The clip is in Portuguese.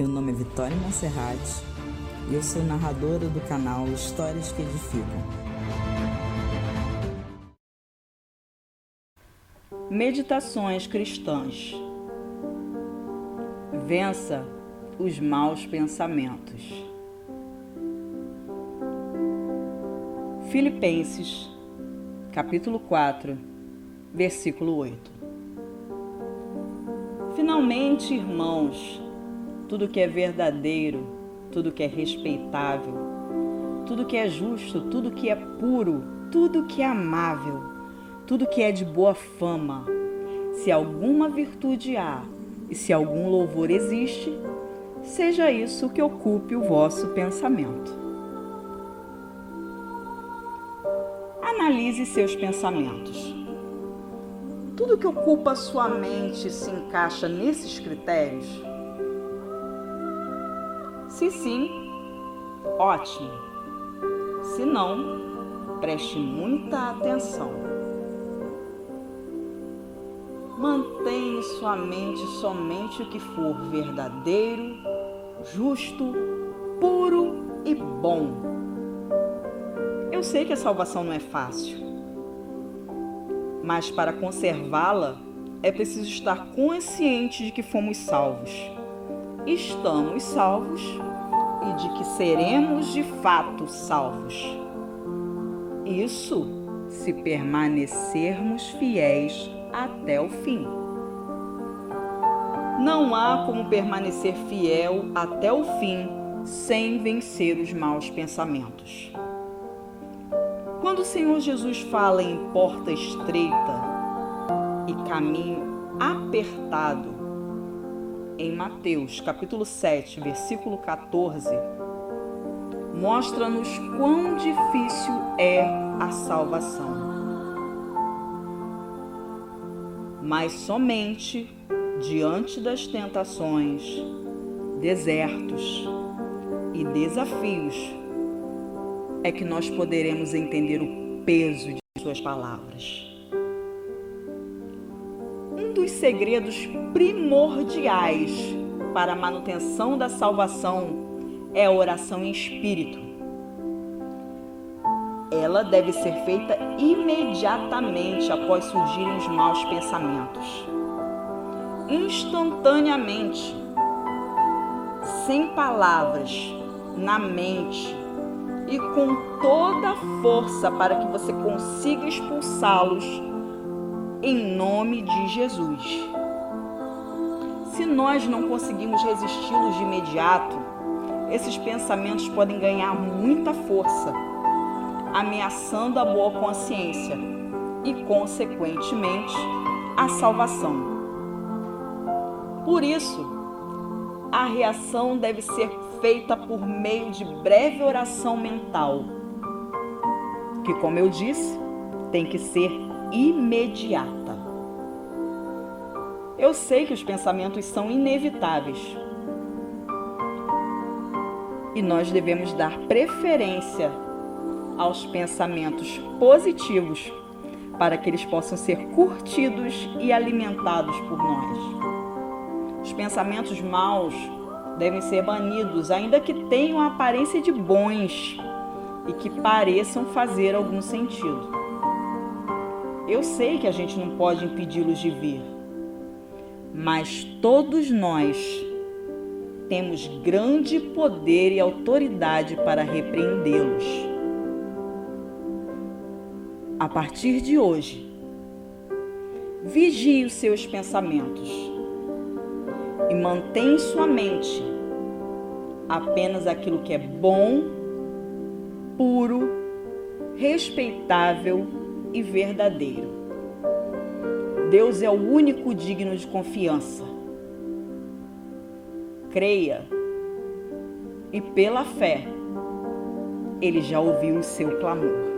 Meu nome é Vitória Monserrat e eu sou narradora do canal Histórias que Edificam. Meditações cristãs. Vença os maus pensamentos. Filipenses, capítulo 4, versículo 8. Finalmente, irmãos, tudo que é verdadeiro, tudo que é respeitável, tudo que é justo, tudo que é puro, tudo que é amável, tudo que é de boa fama, se alguma virtude há e se algum louvor existe, seja isso que ocupe o vosso pensamento. Analise seus pensamentos. Tudo que ocupa sua mente se encaixa nesses critérios? Se sim, ótimo. Se não, preste muita atenção. Mantenha em sua mente somente o que for verdadeiro, justo, puro e bom. Eu sei que a salvação não é fácil, mas para conservá-la é preciso estar consciente de que fomos salvos. Estamos salvos e de que seremos de fato salvos. Isso se permanecermos fiéis até o fim. Não há como permanecer fiel até o fim sem vencer os maus pensamentos. Quando o Senhor Jesus fala em porta estreita e caminho apertado, em Mateus capítulo 7, versículo 14, mostra-nos quão difícil é a salvação. Mas somente diante das tentações, desertos e desafios é que nós poderemos entender o peso de Suas palavras. Dos segredos primordiais para a manutenção da salvação é a oração em espírito. Ela deve ser feita imediatamente após surgirem os maus pensamentos. Instantaneamente, sem palavras, na mente e com toda a força para que você consiga expulsá-los em nome de Jesus. Se nós não conseguimos resisti-los de imediato, esses pensamentos podem ganhar muita força, ameaçando a boa consciência e, consequentemente, a salvação. Por isso, a reação deve ser feita por meio de breve oração mental, que, como eu disse, tem que ser imediata. Eu sei que os pensamentos são inevitáveis e nós devemos dar preferência aos pensamentos positivos para que eles possam ser curtidos e alimentados por nós. Os pensamentos maus devem ser banidos, ainda que tenham a aparência de bons e que pareçam fazer algum sentido. Eu sei que a gente não pode impedi-los de vir, mas todos nós temos grande poder e autoridade para repreendê-los. A partir de hoje, vigie os seus pensamentos e mantém em sua mente apenas aquilo que é bom, puro, respeitável e verdadeiro. Deus é o único digno de confiança. Creia e pela fé, Ele já ouviu o seu clamor.